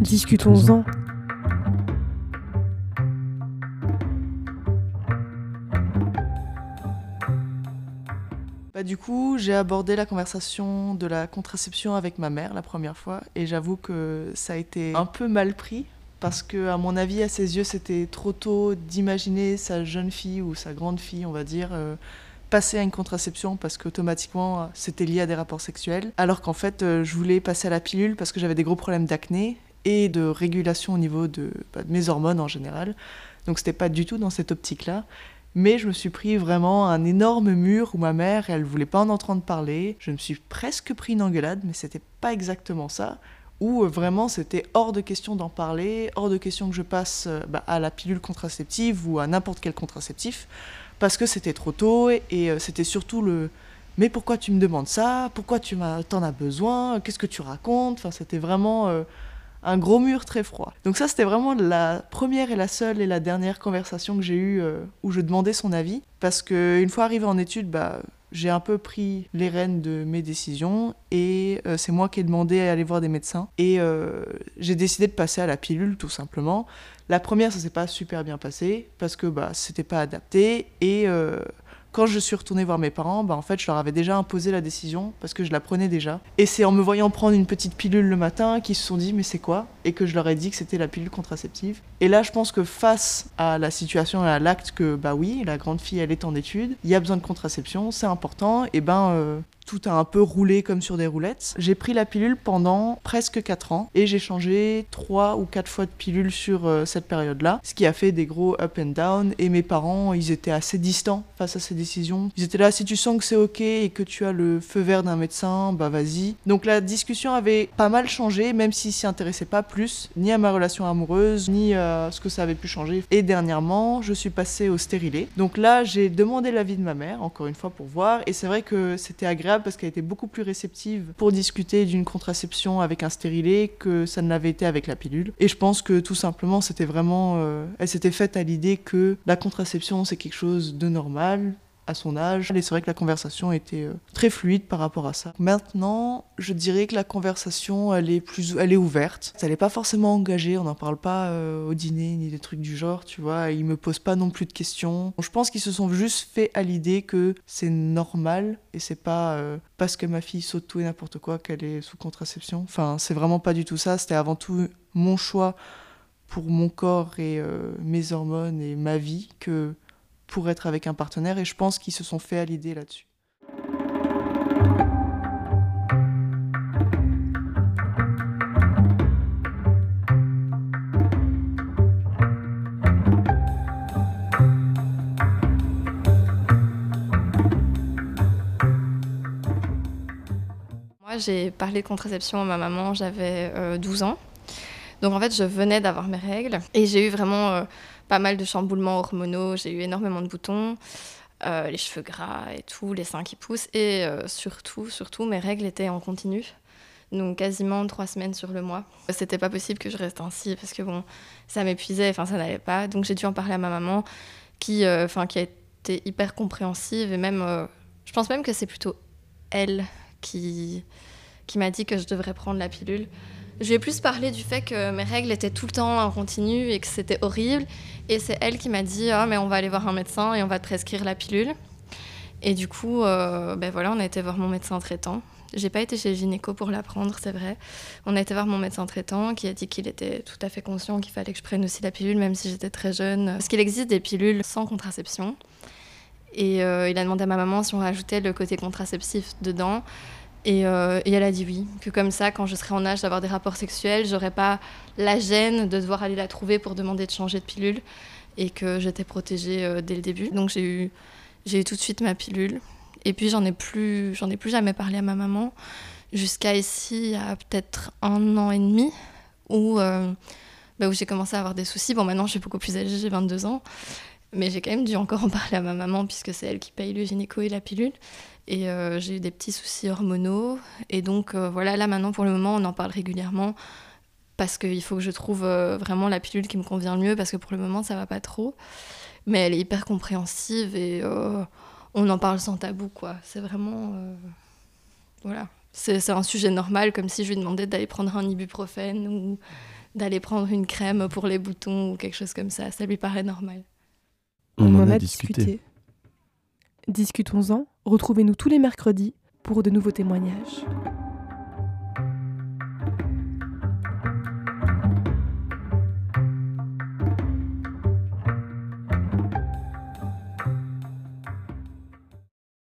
Discutons-en. Bah, du coup, j'ai abordé la conversation de la contraception avec ma mère la première fois et j'avoue que ça a été un peu mal pris parce que, à mon avis, à ses yeux, c'était trop tôt d'imaginer sa jeune fille ou sa grande fille, on va dire, euh, passer à une contraception parce qu'automatiquement c'était lié à des rapports sexuels, alors qu'en fait, euh, je voulais passer à la pilule parce que j'avais des gros problèmes d'acné et de régulation au niveau de, bah, de mes hormones en général. Donc, c'était pas du tout dans cette optique-là. Mais je me suis pris vraiment un énorme mur où ma mère, elle voulait pas en entendre parler. Je me suis presque pris une engueulade, mais c'était pas exactement ça. Où euh, vraiment c'était hors de question d'en parler, hors de question que je passe euh, bah, à la pilule contraceptive ou à n'importe quel contraceptif, parce que c'était trop tôt et, euh, c'était surtout le mais pourquoi tu me demandes ça? Pourquoi tu t'en as besoin? Qu'est-ce que tu racontes? Enfin, c'était vraiment un gros mur très froid. Donc ça, c'était vraiment la première et la seule et la dernière conversation que j'ai eue euh, où je demandais son avis. Parce qu'une fois arrivé en études, bah, j'ai un peu pris les rênes de mes décisions et euh, c'est moi qui ai demandé à aller voir des médecins. Et euh, j'ai décidé de passer à la pilule tout simplement. La première, ça s'est pas super bien passé parce que bah, c'était pas adapté et quand je suis retournée voir mes parents, bah, en fait, je leur avais déjà imposé la décision parce que je la prenais déjà. Et c'est en me voyant prendre une petite pilule le matin qu'ils se sont dit mais c'est quoi? Et que je leur ai dit que c'était la pilule contraceptive. Et là, je pense que face à la situation à l'acte que bah oui, la grande fille elle est en études, il y a besoin de contraception, c'est important. Et ben euh, tout a un peu roulé comme sur des roulettes. J'ai pris la pilule pendant presque 4 ans et j'ai changé 3 ou 4 fois de pilule sur euh, cette période-là, ce qui a fait des gros up and down. Et mes parents, ils étaient assez distants face à ces décisions. Ils étaient là, si tu sens que c'est ok et que tu as le feu vert d'un médecin, bah vas-y. Donc la discussion avait pas mal changé, même s'ils s'y intéressaient pas plus, ni à ma relation amoureuse, ni à ce que ça avait pu changer. Et dernièrement, je suis passée au stérilet. Donc là, j'ai demandé l'avis de ma mère, encore une fois, pour voir. Et c'est vrai que c'était agréable parce qu'elle était beaucoup plus réceptive pour discuter d'une contraception avec un stérilet que ça ne l'avait été avec la pilule. Et je pense que tout simplement, c'était vraiment. Euh, elle s'était faite à l'idée que la contraception, c'est quelque chose de normal, à son âge. Et c'est vrai que la conversation était euh, très fluide par rapport à ça. Maintenant, je dirais que la conversation, elle est plus, elle est ouverte. Elle n'est pas forcément engagée. On n'en parle pas euh, au dîner ni des trucs du genre, tu vois. Ils me posent pas non plus de questions. Je pense qu'ils se sont juste fait à l'idée que c'est normal et c'est pas euh, parce que ma fille saute tout et n'importe quoi qu'elle est sous contraception. Enfin, c'est vraiment pas du tout ça. C'était avant tout mon choix pour mon corps et mes hormones et ma vie que pour être avec un partenaire et je pense qu'ils se sont fait à l'idée là-dessus. Moi, j'ai parlé de contraception à ma maman, j'avais 12 euh, ans. Donc en fait, je venais d'avoir mes règles et j'ai eu vraiment euh, pas mal de chamboulements hormonaux, j'ai eu énormément de boutons, euh, les cheveux gras et tout, les seins qui poussent. Et euh, surtout, surtout, mes règles étaient en continu. Donc quasiment trois semaines sur le mois. C'était pas possible que je reste ainsi parce que bon, ça m'épuisait, enfin ça n'allait pas. Donc j'ai dû en parler à ma maman qui, euh, qui a été hyper compréhensive et même, je pense même que c'est plutôt elle qui, qui m'a dit que je devrais prendre la pilule. Je vais plus parler du fait que mes règles étaient tout le temps en continu et que c'était horrible. Et c'est elle qui m'a dit Ah, mais on va aller voir un médecin et on va te prescrire la pilule. Et du coup, euh, ben voilà, on a été voir mon médecin traitant. J'ai pas été chez gynéco pour la prendre, c'est vrai. On a été voir mon médecin traitant qui a dit qu'il était tout à fait conscient qu'il fallait que je prenne aussi la pilule, même si j'étais très jeune. Parce qu'il existe des pilules sans contraception. Et euh, il a demandé à ma maman si on rajoutait le côté contraceptif dedans. Euh, et, elle a dit oui, que comme ça, quand je serai en âge d'avoir des rapports sexuels, j'aurais pas la gêne de devoir aller la trouver pour demander de changer de pilule et que j'étais protégée euh, dès le début. Donc j'ai eu, eu tout de suite ma pilule. Et puis j'en ai plus, ai plus jamais parlé à ma maman jusqu'à ici, a peut-être un an et demi, euh, bah, où j'ai commencé à avoir des soucis. Bon, maintenant je suis beaucoup plus âgée, j'ai 22 ans. Mais j'ai quand même dû encore en parler à ma maman puisque c'est elle qui paye le gynéco et la pilule. Et euh, j'ai eu des petits soucis hormonaux. Et donc euh, voilà, là maintenant pour le moment, on en parle régulièrement parce qu'il faut que je trouve euh, vraiment la pilule qui me convient le mieux parce que pour le moment, ça va pas trop. Mais elle est hyper compréhensive et on en parle sans tabou, quoi. C'est vraiment. voilà. C'est un sujet normal, comme si je lui demandais d'aller prendre un ibuprofène ou d'aller prendre une crème pour les boutons ou quelque chose comme ça. Ça lui paraît normal. On, en, a, discuté. Discutons-en. Retrouvez-nous tous les mercredis pour de nouveaux témoignages.